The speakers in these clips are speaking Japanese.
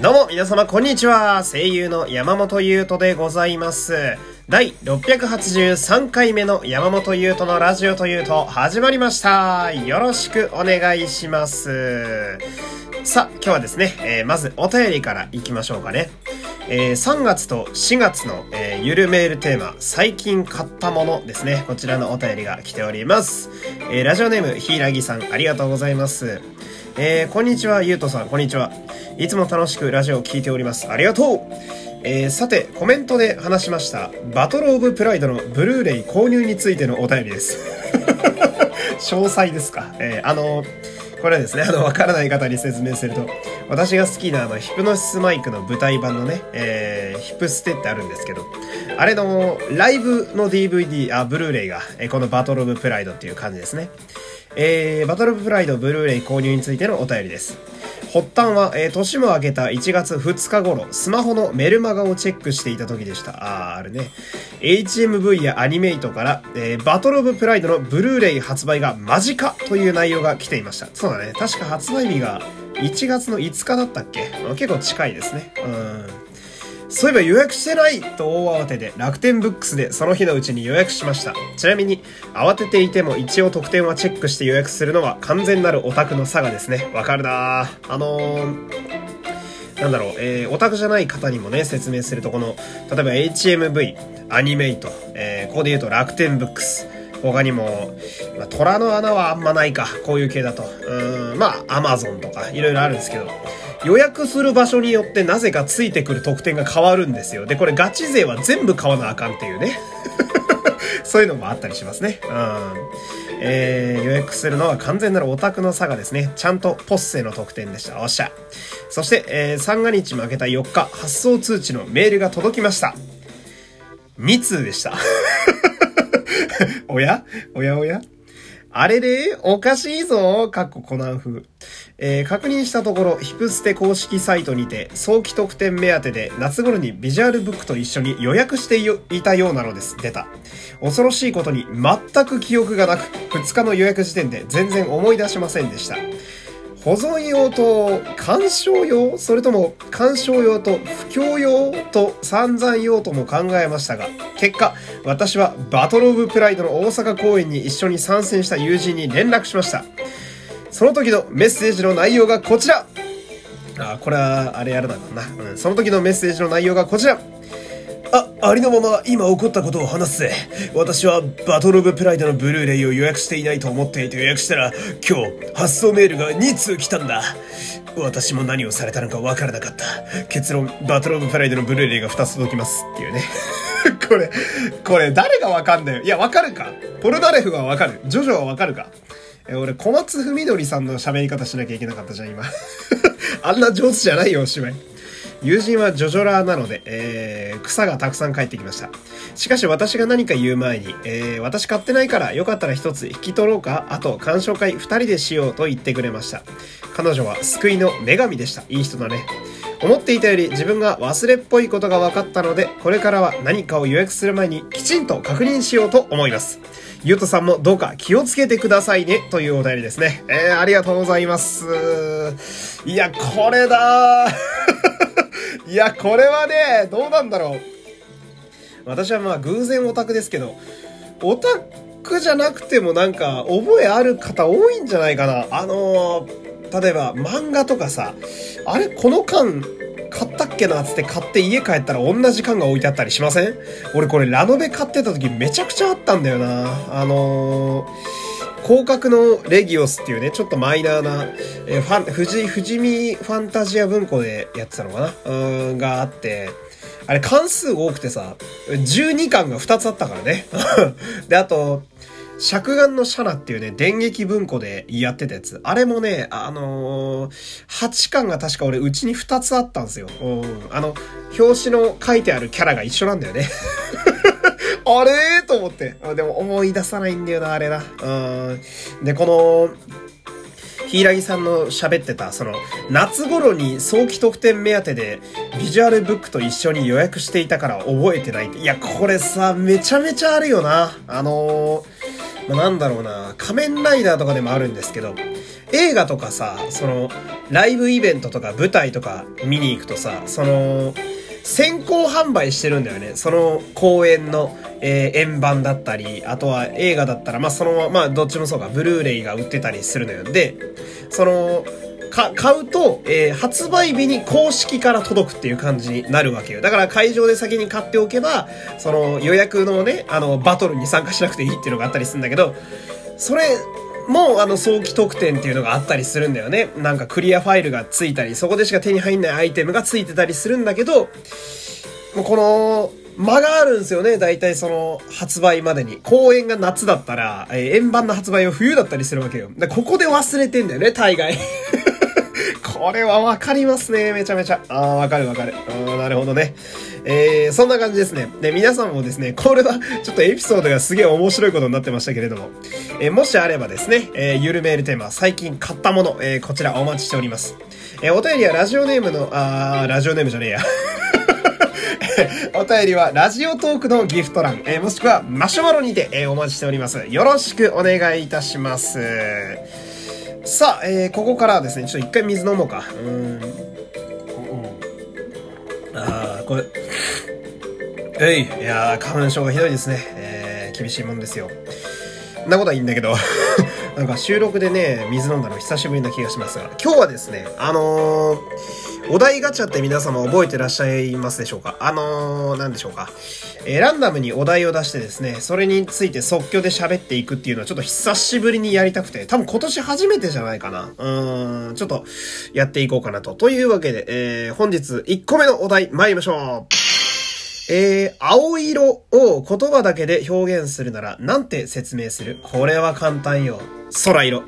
どうも皆様こんにちは声優の山本優斗でございます第683回目の山本優斗のラジオというと始まりましたよろしくお願いしますさあ今日はですね、えー、まずお便りからいきましょうかねえー、3月と4月の、えー、ゆるメールテーマ、最近買ったものですね。こちらのお便りが来ております。えー、ラジオネーム、ひいらぎさん、ありがとうございます。えー、こんにちは、ゆうとさん、こんにちは。いつも楽しくラジオを聴いております。ありがとうえー、さて、コメントで話しました、バトルオブプライドのブルーレイ購入についてのお便りです。詳細ですか？えー、あのこれですね、あの、わからない方に説明すると、私が好きなあの、ヒプノシスマイクの舞台版のね、えー、ヒプステってあるんですけど、あれの、ライブの DVD、あ、ブルーレイが、えこのバトルオブプライドっていう感じですね。えー、バトルオブプライドブルーレイ購入についてのお便りです。発端は、えー、年も明けた1月2日頃、スマホのメルマガをチェックしていた時でした。あー、あるね。HMV やアニメイトから、えー、バトルオブプライドのブルーレイ発売が間近という内容が来ていました。そうだね。確か発売日が1月の5日だったっけ？結構近いですね。うん。そういえば予約してないと大慌てで楽天ブックスでその日のうちに予約しました。ちなみに慌てていても一応特典はチェックして予約するのは完全なるオタクの差がですね。わかるなあのーなんだろう、えー、オタクじゃない方にもね、説明すると、この、例えば HMV、アニメイト、えー、ここで言うと楽天ブックス、他にも、まあ、虎の穴はあんまないか、こういう系だと。うん、まあ、アマゾンとか、いろいろあるんですけど、予約する場所によってなぜかついてくる特典が変わるんですよ。で、これガチ勢は全部買わなあかんっていうね。そういうのもあったりしますね。うん。えー、予約するのは完全なるオタクの差がですね、ちゃんとポッセの特典でした。おっしゃ。そして、えー、三が日負けた4日、発送通知のメールが届きました。2通でした。おや？おやおや？あれれ？おかしいぞかっこコナン風。えー、確認したところ、ヒプステ公式サイトにて、早期特典目当てで夏頃にビジュアルブックと一緒に予約していたようなのです。出た。恐ろしいことに全く記憶がなく、2日の予約時点で全然思い出しませんでした。保存用と鑑賞用？それとも鑑賞用と布教用？と散々用とも考えましたが、結果、私はバトルオブプライドの大阪公演に一緒に参戦した友人に連絡しました。その時のメッセージの内容がこちらあ、これはあれやるだろうな。うん、その時のメッセージの内容がこちらあ、ありのまま今起こったことを話すぜ。私はバトルオブプライドのブルーレイを予約していないと思っていて予約したら、今日発送メールが2通来たんだ。私も何をされたのかわからなかった。結論、バトルオブプライドのブルーレイが2つ届きます。っていうね。これ、これ誰がわかんだよ。いや、わかるかポルダレフはわかる。ジョジョはわかるかえ、俺、小松文則さんの喋り方しなきゃいけなかったじゃん、今。あんな上手じゃないよ、お芝居。友人はジョジョラーなので、えー、草がたくさん帰ってきました。しかし私が何か言う前に、えー、私買ってないからよかったら一つ引き取ろうか？あと鑑賞会二人でしようと言ってくれました。彼女は救いの女神でした。いい人だね。思っていたより自分が忘れっぽいことが分かったので、これからは何かを予約する前にきちんと確認しようと思います。ゆうとさんもどうか気をつけてくださいね、というお便りですね。えー、ありがとうございます。いや、これだ いや、これはね、どうなんだろう。私はまあ偶然オタクですけど、オタクじゃなくてもなんか覚えある方多いんじゃないかな。あのー、例えば漫画とかさ、あれこの缶買ったっけなつって買って家帰ったら同じ缶が置いてあったりしません？俺これラノベ買ってた時めちゃくちゃあったんだよな。あのー広角のレギオスっていうね、ちょっとマイナーな、えー、ファン、富士、富士見ファンタジア文庫でやってたのかな？うん、があって、あれ関数多くてさ、12巻が2つあったからね。で、あと、尺眼のシャナっていうね、電撃文庫でやってたやつ。あれもね、あのー、8巻が確か俺うちに2つあったんですよ。うん。あの、表紙の書いてあるキャラが一緒なんだよね。あれと思って。でも思い出さないんだよな、あれな。うん。で、この、柊さんの喋ってた、その、夏頃に早期特典目当てで、ビジュアルブックと一緒に予約していたから覚えてないっていや、これさ、めちゃめちゃあるよな。あのー、まあ、なんだろうな、仮面ライダーとかでもあるんですけど、映画とかさ、その、ライブイベントとか舞台とか見に行くとさ、その、先行販売してるんだよね。その公演の、えー、円盤だったり、あとは映画だったら、まあその、まあどっちもそうか、ブルーレイが売ってたりするのよ。で、その、か、買うと、えー、発売日に公式から届くっていう感じになるわけよ。だから会場で先に買っておけば、その予約のね、あの、バトルに参加しなくていいっていうのがあったりするんだけど、それ、もあの早期特典っていうのがあったりするんだよね。なんかクリアファイルがついたり、そこでしか手に入んないアイテムがついてたりするんだけど、もうこの、間があるんですよね。大体その発売までに。公演が夏だったら、えー、円盤の発売は冬だったりするわけよ。で、ここで忘れてんだよね、大概。これはわかりますね、めちゃめちゃ。ああ、わかるわかる。あなるほどね。えー、そんな感じですね。で、皆さんもですね、これはちょっとエピソードがすげえ面白いことになってましたけれども、えー、もしあればですね、えー、ゆるメールテーマ、最近買ったもの、えー、こちらお待ちしております。えー、お便りはラジオネームの、あー、ラジオネームじゃねえや。お便りはラジオトークのギフト欄、えー、もしくはマシュマロにて、えー、お待ちしております。よろしくお願いいたします。さあ、えー、ここからはですね、ちょっと一回水飲もうか。うん。ああ、これ。えい、いやー、花粉症がひどいですね。えー、厳しいもんですよ。なことはいいんだけど なんか収録でね、水飲んだの久しぶりな気がしますが、今日はですね、あのー、お題ガチャって皆様覚えてらっしゃいますでしょうか？あのー、なんでしょうか？えー、ランダムにお題を出してですね、それについて即興で喋っていくっていうのはちょっと久しぶりにやりたくて、多分今年初めてじゃないかな。うーん、ちょっとやっていこうかなと。というわけで、えー、本日1個目のお題参りましょう。えー、青色を言葉だけで表現するなら、なんて説明する？これは簡単よ。空色。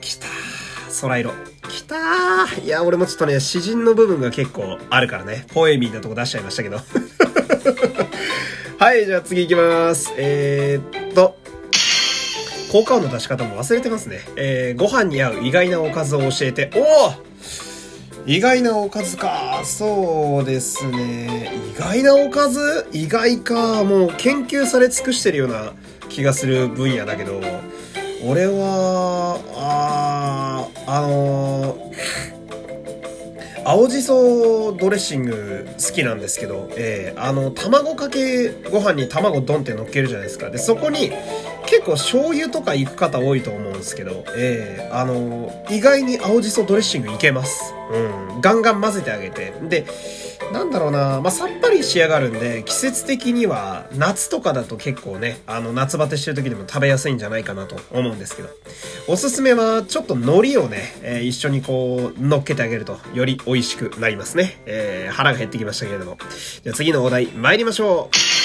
きたー。空色。きたー。いや、俺もちょっとね、詩人の部分が結構あるからね。ポエミーなとこ出しちゃいましたけど。はい、じゃあ次行きます。えー、っと、効果音の出し方も忘れてますね。えー、ご飯に合う意外なおかずを教えて。おお意外なおかずか。そうですね。意外なおかず？意外か。もう研究され尽くしてるような気がする分野だけど、俺は、ああのー、青じそドレッシング好きなんですけど、えー、あの、卵かけご飯に卵ドンって乗っけるじゃないですか。で、そこに、結構醤油とか行く方多いと思うんですけど、えー、あの、意外に青じそドレッシングいけます。うん。ガンガン混ぜてあげて。で、なんだろうな、まあ、さっぱり仕上がるんで、季節的には、夏とかだと結構ね、あの、夏バテしてる時でも食べやすいんじゃないかなと思うんですけど。おすすめは、ちょっと海苔をね、えー、一緒にこう、乗っけてあげると、より美味しくなりますね。えー、腹が減ってきましたけれども。じゃあ次のお題、参りましょう。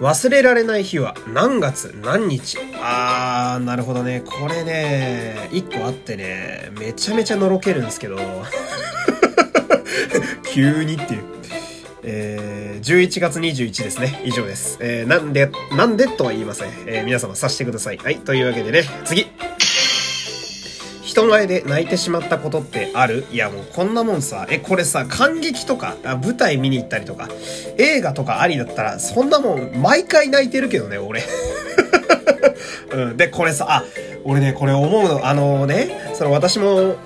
忘れられない日は何月何日あー、なるほどね。これね、一個あってね、めちゃめちゃのろけるんですけど、急にっていう。えー、11月21ですね。以上です。えー、なんで、なんでとは言いません。えー、皆様察してください。はい、というわけでね、次人前で泣いてしまったことってある？いやもうこんなもんさ、え、これさ、感激とか、舞台見に行ったりとか、映画とかありだったら、そんなもん毎回泣いてるけどね、俺。うん、で、これさ、あ、俺ね、これ思うの、あのね、その私も、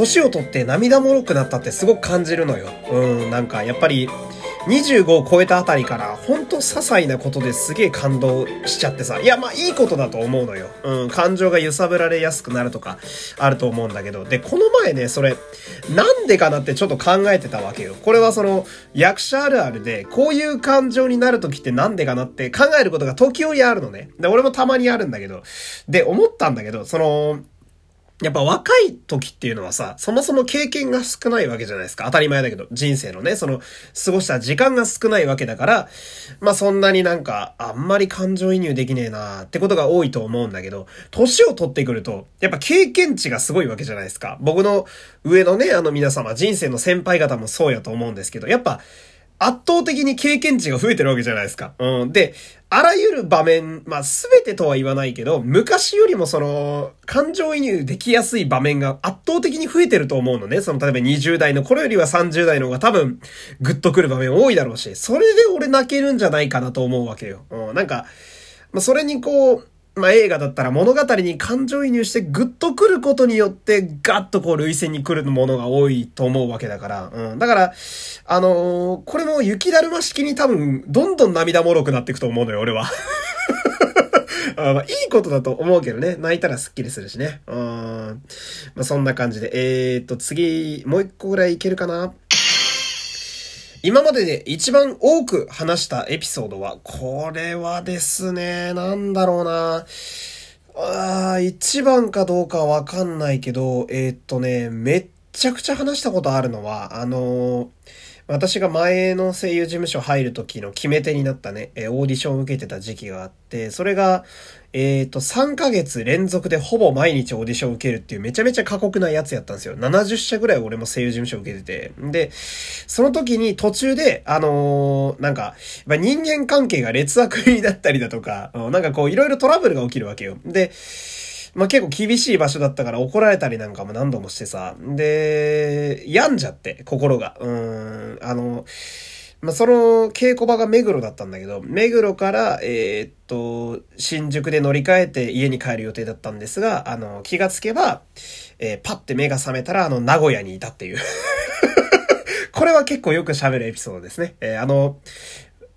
年を取って涙もろくなったってすごく感じるのよ。うん、なんかやっぱり、25を超えたあたりから、ほんと些細なことですげえ感動しちゃってさ。いや、まあいいことだと思うのよ。うん、感情が揺さぶられやすくなるとか、あると思うんだけど。で、この前ね、それ、なんでかなってちょっと考えてたわけよ。これはその、役者あるあるで、こういう感情になるときってなんでかなって考えることが時折あるのね。で、俺もたまにあるんだけど。で、思ったんだけど、その、やっぱ若い時っていうのはさ、そもそも経験が少ないわけじゃないですか。当たり前だけど、人生のね、その、過ごした時間が少ないわけだから、まあそんなになんか、あんまり感情移入できねえなーってことが多いと思うんだけど、年を取ってくると、やっぱ経験値がすごいわけじゃないですか。僕の上のね、あの皆様、人生の先輩方もそうやと思うんですけど、やっぱ、圧倒的に経験値が増えてるわけじゃないですか。うん。で、あらゆる場面、まあ、すべてとは言わないけど、昔よりもその、感情移入できやすい場面が圧倒的に増えてると思うのね。その、例えば20代の頃よりは30代の方が多分、グッとくる場面多いだろうし、それで俺泣けるんじゃないかなと思うわけよ。うん。なんか、まあ、それにこう、まあ、映画だったら物語に感情移入してグッと来ることによってガッとこう類線に来るものが多いと思うわけだから。うん。だから、あのー、これも雪だるま式に多分どんどん涙もろくなっていくと思うのよ、俺は。あまあ、いいことだと思うけどね。泣いたらスッキリするしね。うん。まあ、そんな感じで。えー、っと、次、もう一個ぐらいいけるかな？今までで一番多く話したエピソードは、これはですね、なんだろうな。ああ、一番かどうかわかんないけど、えー、っとね、めっちゃくちゃ話したことあるのは、あのー私が前の声優事務所入る時の決め手になったね、えオーディションを受けてた時期があって、それが、えっ、ー、と、3ヶ月連続でほぼ毎日オーディションを受けるっていうめちゃめちゃ過酷なやつやったんですよ。70社ぐらい俺も声優事務所受けてて。で、その時に途中で、あのー、なんか、人間関係が劣悪になったりだとか、なんかこういろいろトラブルが起きるわけよ。で、まあ、結構厳しい場所だったから怒られたりなんかも何度もしてさ、で、病んじゃって、心が。うん、あの、まあ、その稽古場が目黒だったんだけど、目黒から、えー、っと、新宿で乗り換えて家に帰る予定だったんですが、あの、気がつけば、えー、パッて目が覚めたら、あの、名古屋にいたっていう これは結構よく喋るエピソードですね。えー、あの、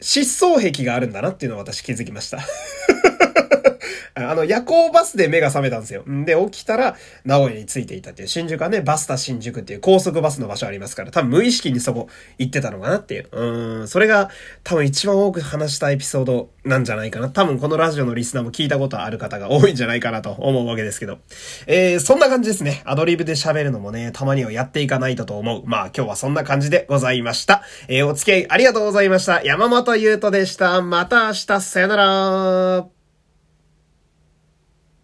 失踪癖があるんだなっていうのを私気づきました あの、夜行バスで目が覚めたんですよ。で、起きたら、名古屋に着いていたっていう、新宿はね、バスタ新宿っていう高速バスの場所ありますから、多分無意識にそこ行ってたのかなっていう。うん、それが多分一番多く話したエピソードなんじゃないかな。多分このラジオのリスナーも聞いたことある方が多いんじゃないかなと思うわけですけど。えー、そんな感じですね。アドリブで喋るのもね、たまにはやっていかないとと思う。まあ今日はそんな感じでございました。えー、お付き合いありがとうございました。山本優斗でした。また明日、さよなら。